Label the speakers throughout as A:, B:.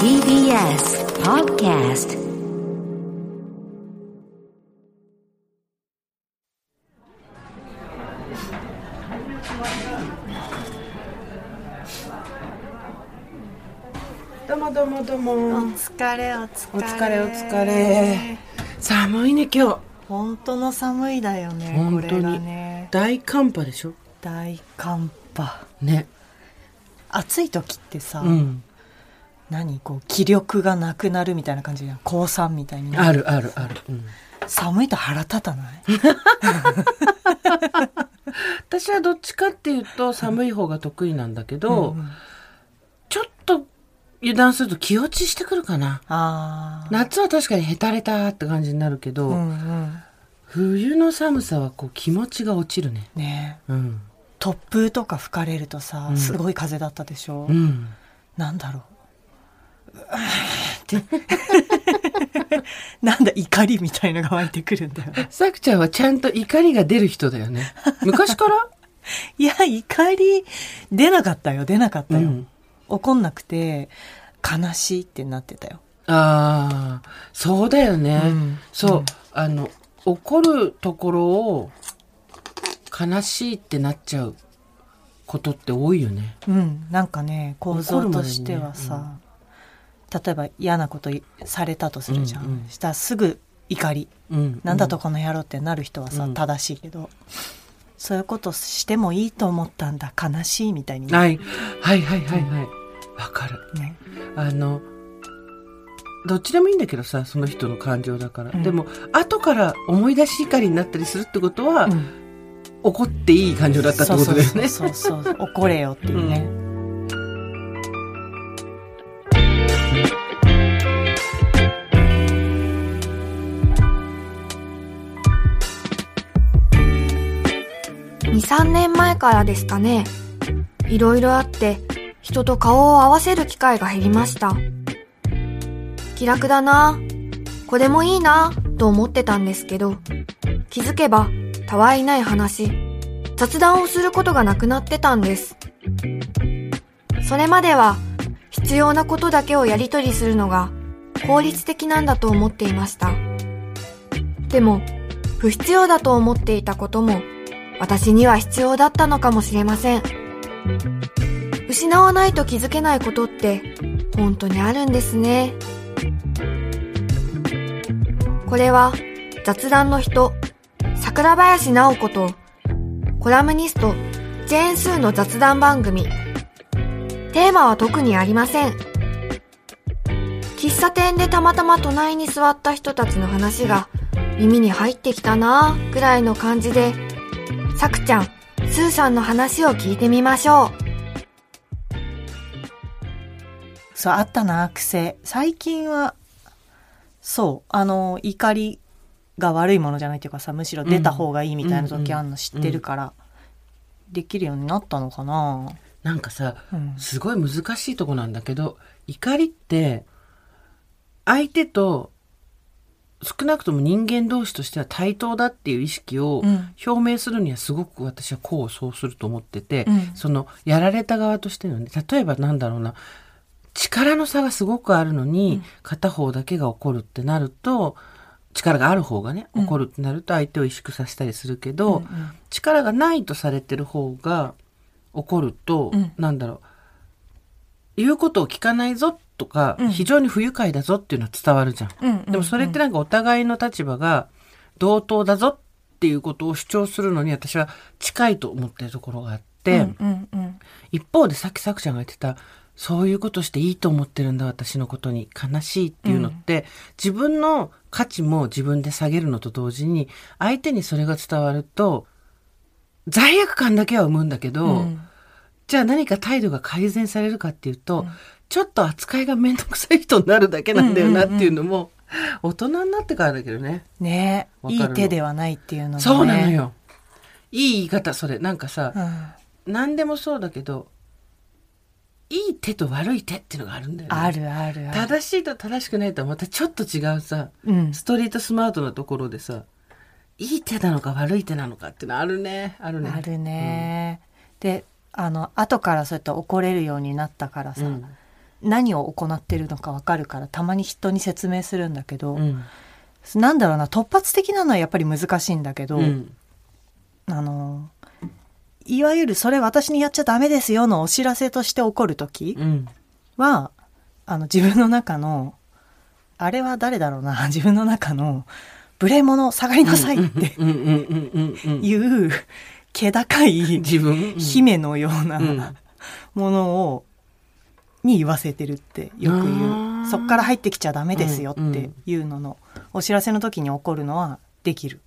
A: TBS Podcast
B: どうもどうもどうも。
C: お疲れお疲れ。
B: お疲れお疲れ。寒いね今日。
C: 本当の寒いだよね
B: 本当に。
C: これがね。
B: 大寒波でしょ？
C: 大寒波。
B: ね
C: 暑い時ってさ、
B: うん。
C: 何こう気力がなくなるみたいな感じで高山みたいにな
B: あるあるある、うん。
C: 寒いと腹立たない？
B: 私はどっちかっていうと寒い方が得意なんだけど、
C: うんうん。
B: ちょっと油断すると気落ちしてくるかな。夏は確かにヘタレタって感じになるけど、
C: うんうん。
B: 冬の寒さはこう気持ちが落ちるね。
C: ね。
B: うん
C: 突風とか吹かれるとさ、
B: うん。
C: すごい風だったでしょ、
B: うん。
C: なんだろう。うって。なんだ怒りみたいのが湧いてくるんだよ。ね
B: さくちゃんはちゃんと怒りが出る人だよね。昔から？
C: いや怒り出なかったよ。出なかったよ、
B: うん。
C: 怒んなくて悲しいってなってたよ。
B: ああそうだよね、
C: うん。
B: そう、
C: うん。
B: あの怒るところを悲しいってなっちゃうことって多いよね。
C: うん。なんかね構造としてはさ、例えば嫌なことされたとするじゃん、
B: うんうん。
C: したらすぐ怒り、
B: うん。
C: なんだとこの野郎ってなる人はさ、
B: うん。
C: 正しいけどそういうことしてもいいと思ったんだ。悲しいみたいにな
B: はい。はいはいはいはい。わかる。
C: ね。
B: あのどっちでもいいんだけどさその人の感情だから、
C: うん。
B: でも後から思い出し怒りになったりするってことは、
C: うん
B: 怒っていい感情だったってことだよね。
C: そうそうそうそう怒れよっていうね、
D: 2、3年前からですかね。いろいろあって、人と顔を合わせる機会が減りました。気楽だな、これもいいな、と思ってたんですけど、気づけば、たわいない話、雑談をすることがなくなってたんです。それまでは、必要なことだけをやり取りするのが、効率的なんだと思っていました。でも、不必要だと思っていたことも、私には必要だったのかもしれません。失わないと気づけないことって本当にあるんですね。これは雑談の人、桜林直子とコラムニスト、ジェーンスーの雑談番組。テーマは特にありません。喫茶店でたまたま隣に座った人たちの話が耳に入ってきたなぁくらいの感じでさくちゃん、スーさんの話を聞いてみましょう
C: そう、あったな、癖。最近は、そう、あの、怒りが悪いものじゃないっていうかさ、むしろ出た方がいいみたいな時あるの知ってるから、できるようになったのかな。
B: なんかさ
C: うん。
B: すごい難しいとこなんだけど怒りって相手と少なくとも人間同士としては対等だっていう意識を
C: うん。
B: 表明するにはすごく私は功を奏すると思ってて、
C: うん。
B: そのやられた側としてのね例えばなんだろうな力の差がすごくあるのに、片方だけが怒るってなると力がある方がね
C: うん。
B: 怒るってなると相手を萎縮させたりするけど、
C: うんうん。
B: 力がないとされてる方が怒ると、
C: うん。
B: なんだろう言うことを聞かないぞとか、
C: うん。
B: 非常に不愉快だぞっていうのは伝わるじゃん。
C: うんうん
B: でもそれってなんかお互いの立場が同等だぞっていうことを主張するのに私は近いと思ってるところがあって、
C: うんうんうん。
B: 一方でさっきさくちゃんが言ってたそういうことしていいと思ってるんだ私のことに悲しいっていうのって、自分の価値も自分で下げるのと同時に相手にそれが伝わると罪悪感だけは生むんだけど、
C: うん
B: じゃあ何か態度が改善されるかっていうと、ちょっと扱いがめんどくさい人になるだけなんだよなっていうのも、大人になってからだけどね。
C: ねいい手ではないっていうのもね。
B: そうなのよ。いい言い方、それ。なんかさ、
C: うん。
B: 何でもそうだけど、いい手と悪い手っていうのがあるんだよね。
C: あるあるある。
B: 正しいと正しくないとはまたちょっと違うさ、
C: うん。
B: ストリートスマートなところでさ、いい手なのか悪い手なのかっていうのあるね。あるね。
C: あるね、で、あの、後からそうやって怒れるようになったからさ、
B: うん。
C: 何を行ってるのかわかるからたまに人に説明するんだけど、
B: うん
C: なんだろうな突発的なのはやっぱり難しいんだけど、
B: うん
C: あのいわゆるそれ私にやっちゃダメですよのお知らせとして起こる時
B: うん。
C: は、あの自分の中のあれは誰だろうな 自分の中の無礼者下がりなさいっていう気高い
B: 自分？
C: 姫のような
B: うん。
C: ものをに言わせてるってよく
B: あ
C: 言
B: ー。
C: うそっから入ってきちゃダメですよっていうののお知らせの時に起こるのはできる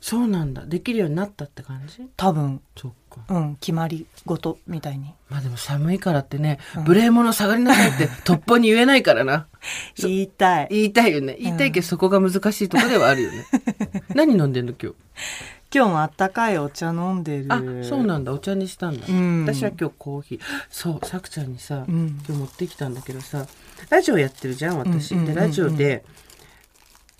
B: そうなんだできるようになったって感じ？
C: 多分
B: そっか
C: うん決まり事みたいに
B: まあでも寒いからってね、
C: うん
B: 無礼者下がりなさいって 突破に言えないからな。そ
C: 言いたい
B: 言いたいよね。言いたいけどそこが難しいところではあるよね。何飲んでんの今日？
C: 今日もあったかいお茶飲んでる
B: あ、そうなんだ。お茶にしたんだ。
C: うん
B: 私は今日コーヒー。そう、さくちゃんにさ、
C: うん
B: 今日持ってきたんだけどさ、ラジオやってるじゃん、私。で、ラジオで、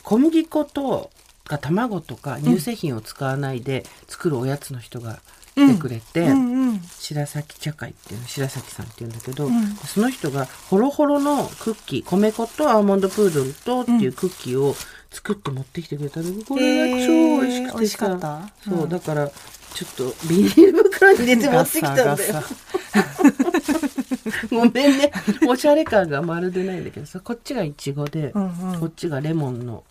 B: 小麦粉と、か卵とか乳製品を使わないで作るおやつの人が来てくれて、
C: うんうん。
B: 白崎茶会っていうの白崎さんっていうんだけど、
C: うん。
B: その人がホロホロのクッキー米粉とアーモンドプードルとっていうクッキーを作って持ってきてくれたの、これが超美味しくてさ、
C: 美味しかった。
B: そう、
C: うん。
B: だからちょっとビニール袋に入れて持ってきたんだよ。ごめんね。おしゃれ感がまるでないんだけどさこっちがイチゴで、
C: うんうん。
B: こっちがレモンのみ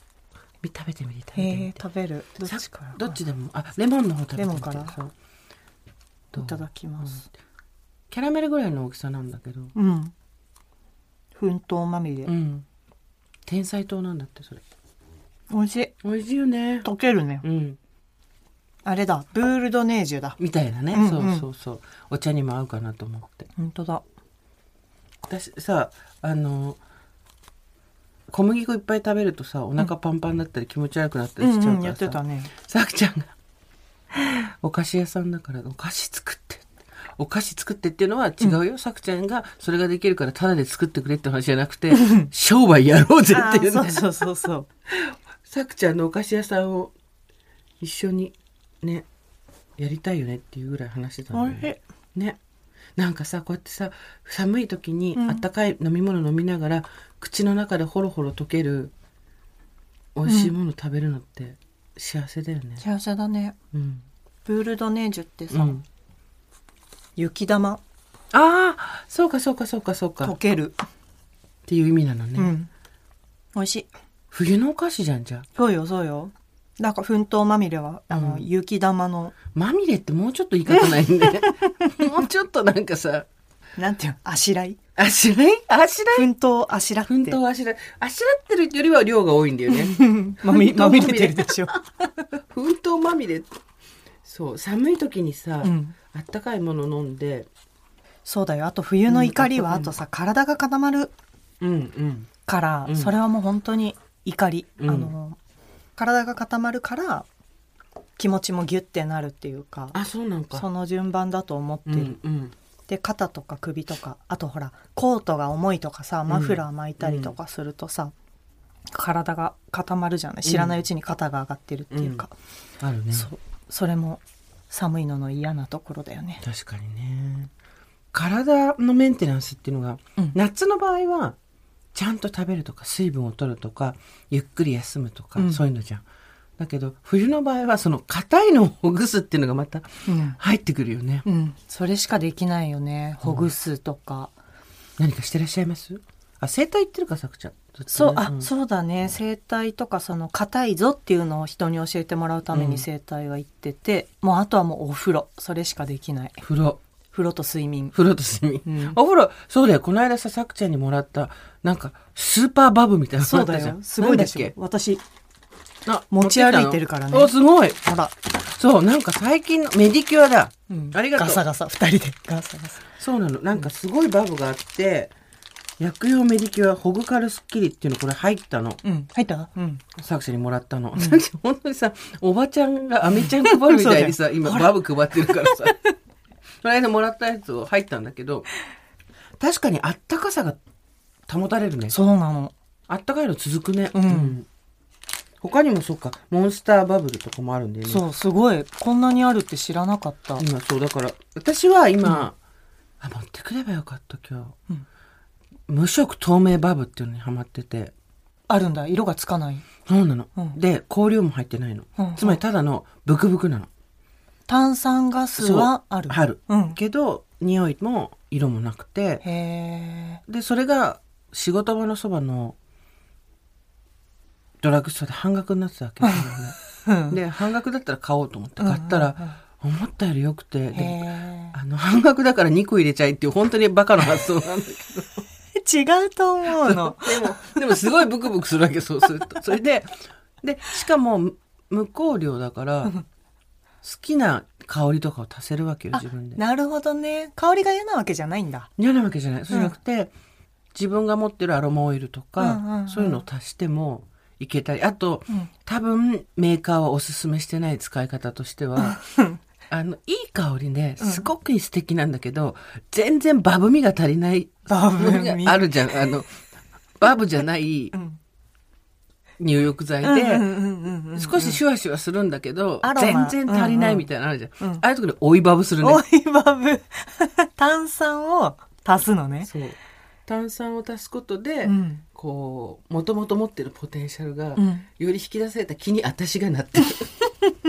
B: 食べてみて食べてみて。
C: 食べる。どっ
B: さ
C: ちから？
B: どっちでもあレモンの方食べてみて。
C: レモンから？いただきます。
B: キャラメルぐらいの大きさなんだけど。
C: うん。奮闘まみれ。
B: うん。天才糖なんだってそれ。
C: 美味しい。
B: 美味しいよね。
C: 溶けるね。
B: うん。
C: あれだ。ブールドネージュだ。
B: みたいなね、
C: うんうん。
B: そうそうそう。お茶にも合うかなと思って。
C: 本当だ。
B: 私さあの小麦粉いっぱい食べるとさお腹パンパンになったり気持ち悪くなったりしちゃうからさ、
C: ってたね。
B: さくちゃんがお菓子屋さんだからお菓子作ってお菓子作ってっていうのは違うよ、さくちゃんがそれができるからタダで作ってくれって話じゃなくて商売やろうぜ
C: あ
B: っていうね。
C: ーそうそうそう
B: さくちゃんのお菓子屋さんを一緒にねやりたいよねっていうぐらい話してたんだよね
C: い
B: ねなんかさこうやってさ寒い時に
C: うん。
B: あったかい飲み物飲みながら、口の中でホロホロ溶ける美味しいもの食べるのって幸せだよね。
C: 幸せだね。
B: うん、
C: ブールドネージュってさ、
B: うん、
C: 雪玉。
B: ああそうかそうかそうかそうか。っ
C: 溶ける、
B: ていう意味なのね、
C: うん。美味しい。
B: 冬のお菓子じゃんじゃあ。
C: そうよそうよなんか奮闘まみれはあの、
B: うん。
C: 雪玉の。
B: まみれってもうちょっと言い方ないんで。もうちょっとなんかさ。
C: なんていうの？あしらい？
B: あしらい？あしらい？
C: 奮闘あしらって。
B: 奮闘あしらい。あしらってるよりは量が多いんだよね。
C: まみまみれてるでしょ、
B: 奮闘まみれ。そう寒い時にさ、
C: うん、
B: あったかいもの飲んで。
C: そうだよ。あと冬の怒りは、
B: うん
C: あとさ体が固まる
B: うんうん。
C: から、
B: うん。
C: それはもう本当に怒り、
B: うん。
C: あの体が固まるから気持ちもギュッてなるっていうか
B: あそうなんか。
C: その順番だと思って。
B: う
C: る、
B: んうん。
C: で肩とか首とかあとほらコートが重いとかさマフラー巻いたりとかするとさ、体が固まるじゃない？知らないうちに肩が上がってるっていうか、
B: あるね。
C: それも寒いのの嫌なところだよね。
B: 確かにね。体のメンテナンスっていうのが、
C: うん。
B: 夏の場合はちゃんと食べるとか水分を取るとかゆっくり休むとか、
C: うん。
B: そういうのじゃん。だけど冬の場合はその硬いのをほぐすっていうのがまた
C: うん。
B: 入ってくるよね、
C: うん、それしかできないよね。ほぐすとか、
B: 何かしてらっしゃいます？あ整体行ってるかさくちゃん。
C: そうあ、
B: ん。
C: そうだね。整体とかその硬いぞっていうのを人に教えてもらうため
B: うん。
C: に整体は行ってて、もうあとはもうお風呂。それしかできない。
B: 風呂
C: 風呂と睡眠。
B: 風呂と睡眠、
C: うん。
B: お風呂そうだよ。この間ささくちゃんにもらったなんかスーパーバブみたいなの
C: そうだよ。すごいでしょ
B: なんだっ
C: 私
B: けあ
C: 持ち歩いてるからね。
B: おすごい。
C: ほら、
B: そうなんか最近のメディキュアだ。
C: うん。
B: ありがとう。
C: ガサガサ。二人で。ガサガサ。
B: そうなの。なんかすごいバブがあって薬用メディキュアホグカルスッキリっていうのこれ入ったの。
C: うん。入った？うん。
B: 作者にもらったの、さっき本当にさおばちゃんがアメちゃん配るみたいにさ今バブ配ってるからさ この間もらったやつを入ったんだけど確かにあったかさが保たれるね。
C: そうなの。
B: あったかいの続くね。
C: うん。
B: 他にもそうか。モンスターバブルとかもあるんだよね。
C: そうすごい。こんなにあるって知らなかった。
B: 今そうだから私は今、あ持ってくればよかった今日、
C: うん。
B: 無色透明バブっていうのにハマってて。
C: あるんだ。色がつかない。
B: そうなの。
C: うん。
B: で、香料も入ってないの。
C: うん。
B: つまりただのブクブクなの。
C: 炭酸ガスはある。
B: ある。
C: うん。
B: けど、匂いも色もなくて、
C: へ
B: で、それが仕事場のそばのドラッグストアで半額になってたわけですよね。
C: え。
B: で、半額だったら買おうと思って買ったら、思ったより良くて、
C: へ
B: で
C: え。
B: あの、半額だから2個入れちゃいっていう本当にバカな発想なんだけど。
C: 違うと思うの。
B: でも、でもすごいブクブクするわけ、そうすると。それで、で、しかもむ無香料だから、好きな香りとかを足せるわけよ、自分で。
C: なるほどね。香りが嫌なわけじゃないんだ。
B: 嫌なわけじゃない。そうじゃなくて、自分が持ってるアロマオイルとか、
C: うんうんうん
B: そういうのを足してもいけたり、あと、
C: うん
B: 多分メーカーはおすすめしてない使い方としては、あの、いい香りで、すごく素敵なんだけど、全然バブみが足りない
C: バブみ
B: があるじゃん。あの、バブじゃない
C: ん
B: 入浴剤で、少しシュワシュワするんだけど、全然足りないみたいなのあるじゃん。ああいうところで追いバブするね。
C: オイバブ。炭酸を足すのね。
B: そう。炭酸を足すことで、
C: うん
B: こう、もともと持ってるポテンシャルが、
C: うん
B: より引き出された気に私がなってる。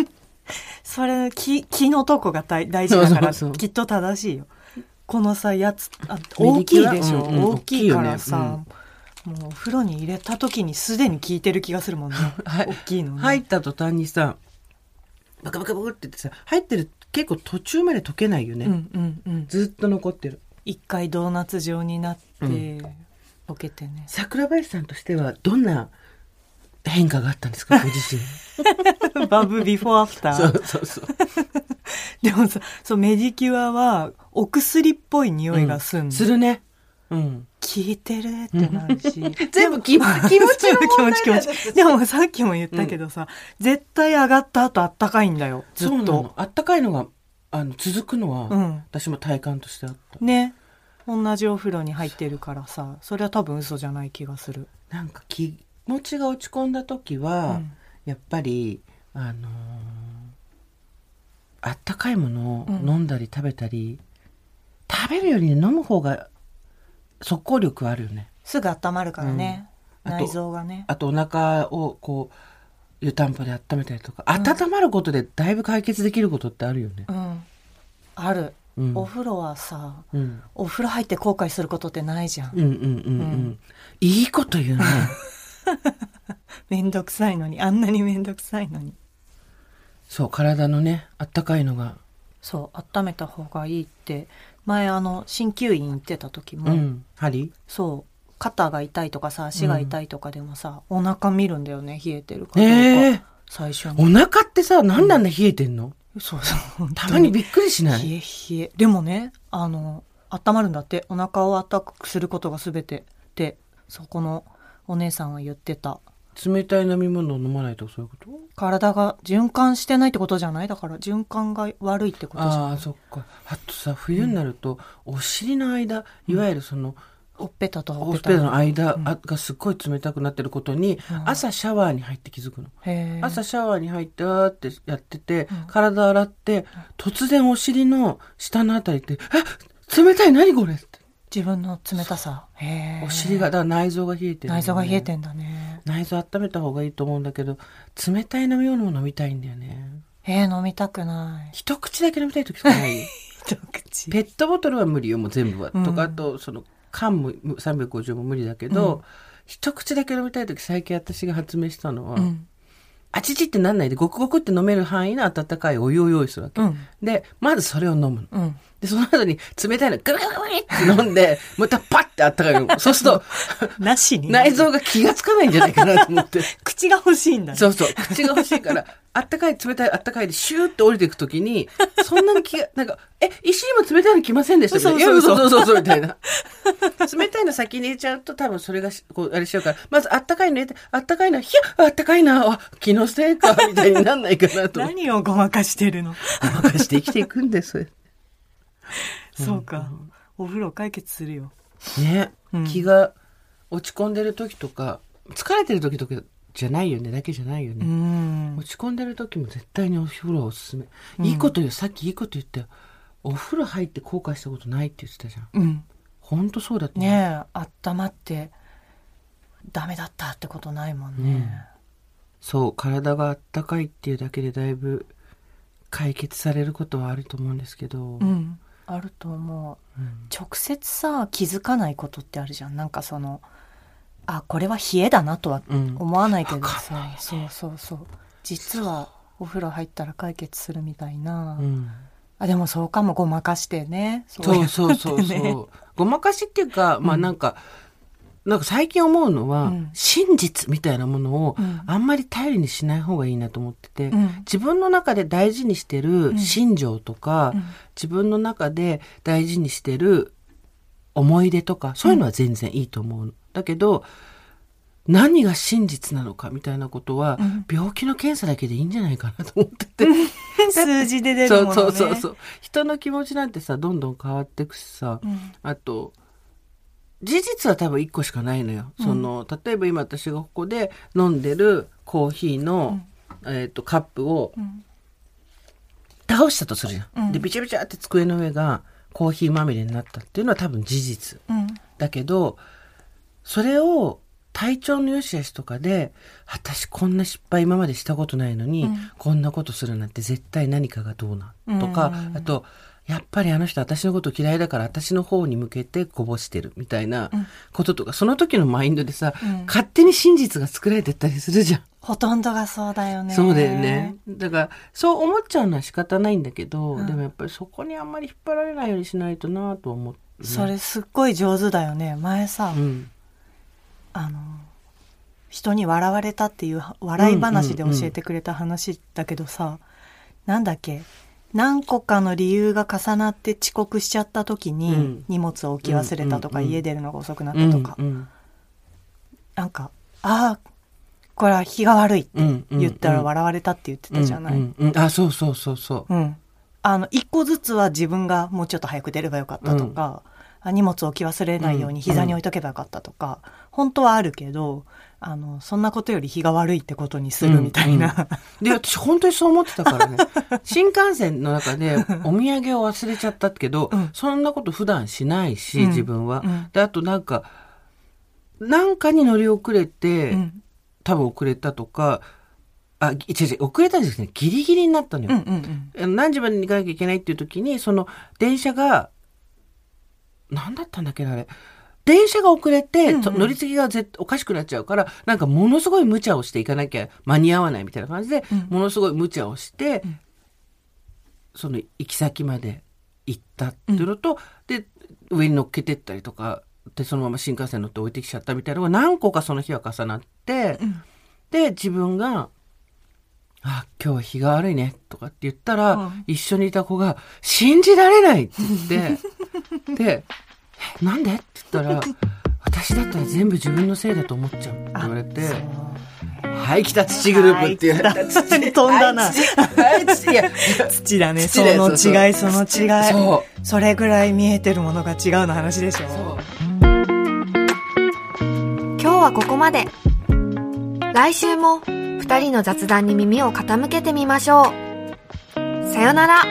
C: それ、気、気のとこが大大事だから、きっと正しいよ。このさ、やつ、あ
B: 右
C: 大
B: 利き
C: いでしょ、
B: う
C: 大きいから
B: 大
C: さ、もうお風呂に入れた時にすでに効いてる気がするもんね。
B: はい
C: 大きいのね。
B: 入った途端にさ、バカバカバカって言ってさ、入ってる結構途中まで溶けないよね。
C: うんうんうん。
B: ずっと残ってる。
C: 一回ドーナツ状になって、
B: うん
C: 溶けてね。
B: 桜林さんとしては、どんな変化があったんですか、ご自身？
C: バブビフォーアフタ
B: そ
C: ー。
B: うそうそう。
C: でもさ、そう、メディキュアは、お薬っぽい匂いがすんの。
B: するね。うん。
C: 効いてるってなるし。
B: 全部 気持ち、気持ちの
C: 気持ち気持ち。でもさっきも言ったけどさ、絶対上がった後あったかいんだよ。ずっと。。
B: あったかいのが、あの、続くのは、
C: うん
B: 私も体感としてあった。
C: ね。同じお風呂に入ってるからさ、それは多分嘘じゃない気がする。
B: なんか気持ちが落ち込んだ時は、
C: うん
B: やっぱりあのーあったかいものを
C: うん
B: 飲んだり食べたり、食べるよりね飲む方が速攻力はあるよね
C: すぐ温まるからね。
B: うん
C: 内臓がね。
B: あとお腹をこう湯たんぽで温めたりとか、温まることでだいぶ解決できることってあるよね
C: うん。ある。
B: うん
C: お風呂はさ、
B: うん
C: お風呂入って後悔することってないじゃん。
B: うんうんうんうん、いいこと言うね
C: めんどくさいのに、あんなにめんどくさいのに。
B: そう体のねあったかいのが
C: そう、温めた方がいいって、前あの、鍼灸院行ってた時も、
B: うん針？
C: そう、肩が痛いとかさ、足が痛いとかでもさ、お腹見るんだよね、冷えてるかどうか。
B: ええ
C: 最初
B: お
C: に。
B: 腹ってさ何なんだ冷えてんの、
C: そうそう。
B: たまにびっくりしない？
C: 冷え冷え。でもね、あの、温まるんだって、お腹を温かくすることが全てって、そこのお姉さんは言ってた。
B: 冷たい飲み物を飲まないとかそういうこと？
C: 体が循環してないってことじゃない？だから循環が悪いってことじゃ
B: ああ
C: ない
B: そっか。あとさ冬になると、お尻の間いわゆるその、
C: ほっぺたとほ
B: おっ
C: っぺた
B: の間あがすっごい冷たくなってることに、
C: うん。
B: 朝シャワーに入って気づくの。
C: へえ
B: 朝シャワーに入ってあーってやってて、
C: うん。
B: 体洗って突然お尻の下のあたりって「え？冷たい？何これ!」って。
C: 自分の冷たさ。へえ
B: お尻がだ内臓が冷えてる、
C: 内臓が冷えてんだね
B: 内臓温めた方がいいと思うんだけど冷たい飲み物も飲みたいんだよね。
C: えー、飲みたくない。
B: 一口だけ飲みたい時とかない？
C: 一口。
B: ペットボトルは無理よもう全部は、
C: うん。
B: とかあとその缶も350も無理だけど、
C: うん。
B: 一口だけ飲みたい時最近私が発明したのは、
C: うん。
B: あちちってなんないでごくごくって飲める範囲の温かいお湯を用意するわけ、
C: うん。
B: でまずそれを飲むの。
C: うん
B: でその後に冷たいのグビグビグビって飲んでまたパッてあったかいの。そうすると
C: なしに。
B: 内臓が気がつかないんじゃないかなと思って。
C: 口が欲しいんだね。
B: そうそう。口が欲しいからあったかい冷たいあったかいでシューって降りていくときにそんなに気がなんかえ石にも冷たいの来ませんでしたみたいな
C: そうそうそう
B: そうみたいな。冷たいの先に入れちゃうと多分それがしこうあれしちゃうからまずあったかいの入れてあったかいのひゃあったかいなあ気のせいかみたいになんないかなと。
C: 何をごまかしてるの？
B: ごまかして生きていくんです
C: そうか。お風呂解決するよ。
B: ね、
C: うん。
B: 気が落ち込んでる時とか疲れてる時とかじゃないよね。だけじゃないよ
C: う
B: ね、
C: ん。
B: 落ち込んでる時も絶対にお風呂おすすめ、
C: うん。
B: いいこと言うさっきいいこと言ったよ。お風呂入って後悔したことないって言ってたじゃん。
C: うん。
B: 本当そうだと思う
C: ねえ。温まってダメだったってことないもんね。
B: ねそう。体があったかいっていうだけでだいぶ解決されることはあると思うんですけど、
C: うんあると思う。
B: うん。
C: 直接さ気づかないことってあるじゃん。なんかそのあこれは冷えだなとは
B: うん
C: 思わないけどさ、
B: ないよね。
C: そうそうそう。実はお風呂入ったら解決するみたいな、
B: うん。
C: あでもそうかも。ごまかしてね。
B: そうそうそうそう。ごまかしっていうか、まあなんか、なんか最近思うのは、
C: うん。
B: 真実みたいなものを
C: うん。
B: あんまり頼りにしない方がいいなと思ってて、
C: うん。
B: 自分の中で大事にしてる心情とか、
C: うん。
B: 自分の中で大事にしてる思い出とか、そういうのは全然いいと思う。だけど、何が真実なのかみたいなことは、
C: うん。
B: 病気の検査だけでいいんじゃないかなと思って て。
C: 数字で出るものね。
B: そうそうそうそう。人の気持ちなんてさ、どんどん変わってくしさ、
C: うん。
B: あと、事実は多分一個しかないのよ。その、例えば今私がここで飲んでるコーヒーの、えっ、と、カップを
C: ん
B: 倒したとするじゃん。
C: うん
B: で、ビチャビチャって机の上がコーヒーまみれになったっていうのは多分事実。
C: うん
B: だけど、それを体調の良し悪しとかで、私こんな失敗今までしたことないのに、
C: うん
B: こんなことするなんて絶対何かがどうなんとか、
C: うん
B: あと、やっぱりあの人私のこと嫌いだから私の方に向けてこぼしてるみたいなこととか、その時のマインドでさ、
C: うん。
B: 勝手に真実が作られてったりするじゃん。
C: ほとんどがそうだよね。
B: そうだよね。だから、そう思っちゃうのは仕方ないんだけど、
C: うん。
B: でもやっぱりそこにあんまり引っ張られないようにしないとなと思って、
C: それすっごい上手だよね。前さ、
B: うん。
C: あの人に笑われたっていう笑い話で教えてくれた話だけどさ、なんだっけ？何個かの理由が重なって遅刻しちゃった時に、
B: うん。
C: 荷物を置き忘れたとか、家出るのが遅くなったとか、なんかああこれは日が悪いって言ったら笑われたって言ってたじゃない、
B: あ、そうそうそうそう。
C: うん。あの、一個ずつは自分がもうちょっと早く出ればよかったとか、あ荷物置き忘れないように膝に置いとけばよかったとか、本当はあるけど、あの、そんなことより日が悪いってことにするみたいな。
B: で、私本当にそう思ってたからね。新幹線の中でお土産を忘れちゃったけど、
C: うん
B: そんなこと普段しないし、
C: うん
B: 自分は。
C: うん
B: で、あとなんか、なんかに乗り遅れて、
C: うん
B: 多分遅れたとか、あ、ぎ違う違う、遅れたんですね。ギリギリになったのよ。何時までに行かなきゃいけないっていう時に、その電車が、何だったんだっけな、あれ。電車が遅れて、
C: うんうん。
B: と乗り継ぎが絶おかしくなっちゃうから、なんかものすごい無茶をしていかなきゃ間に合わないみたいな感じで、
C: うん。
B: ものすごい無茶をして、
C: うん。
B: その行き先まで行ったっていうのと、で、上に乗っけてったりとか、で、そのまま新幹線乗って置いてきちゃったみたいなのが何個かその日は重なって、
C: うん。
B: で、自分が、あ、今日は日が悪いね、とかって言ったら、
C: うん。
B: 一緒にいた子が、信じられないって言って、で、えなんで？って言ったら、私だったら全部自分のせいだと思っちゃうって言われて、はい、来た土グループっていう。
C: はい来た飛んだな
B: はい、土。はい、や、
C: 土だね。その違い、その違い。
B: そ
C: それぐらい見えてるものが違うの話でしょ。
B: そう。
D: 今日はここまで。来週も二人の雑談に耳を傾けてみましょう。さよなら。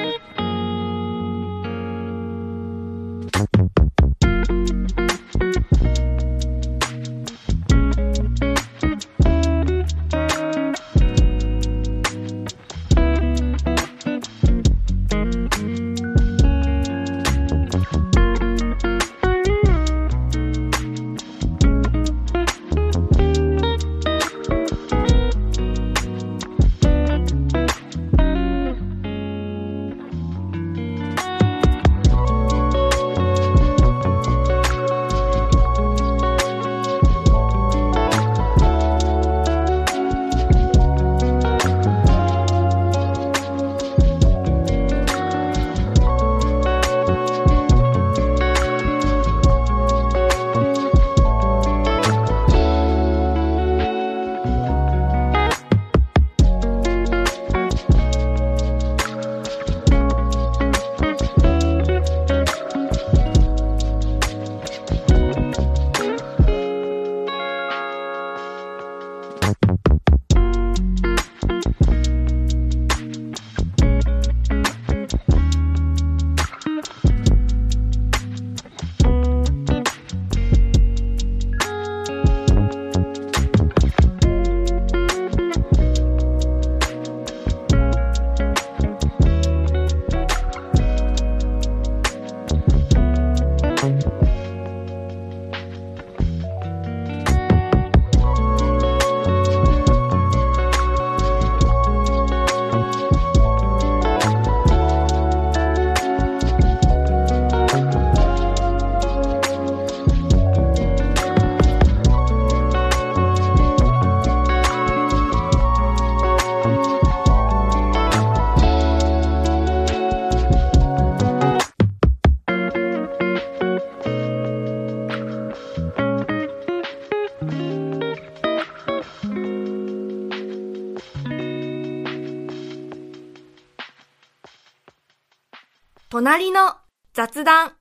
D: 隣の雑談。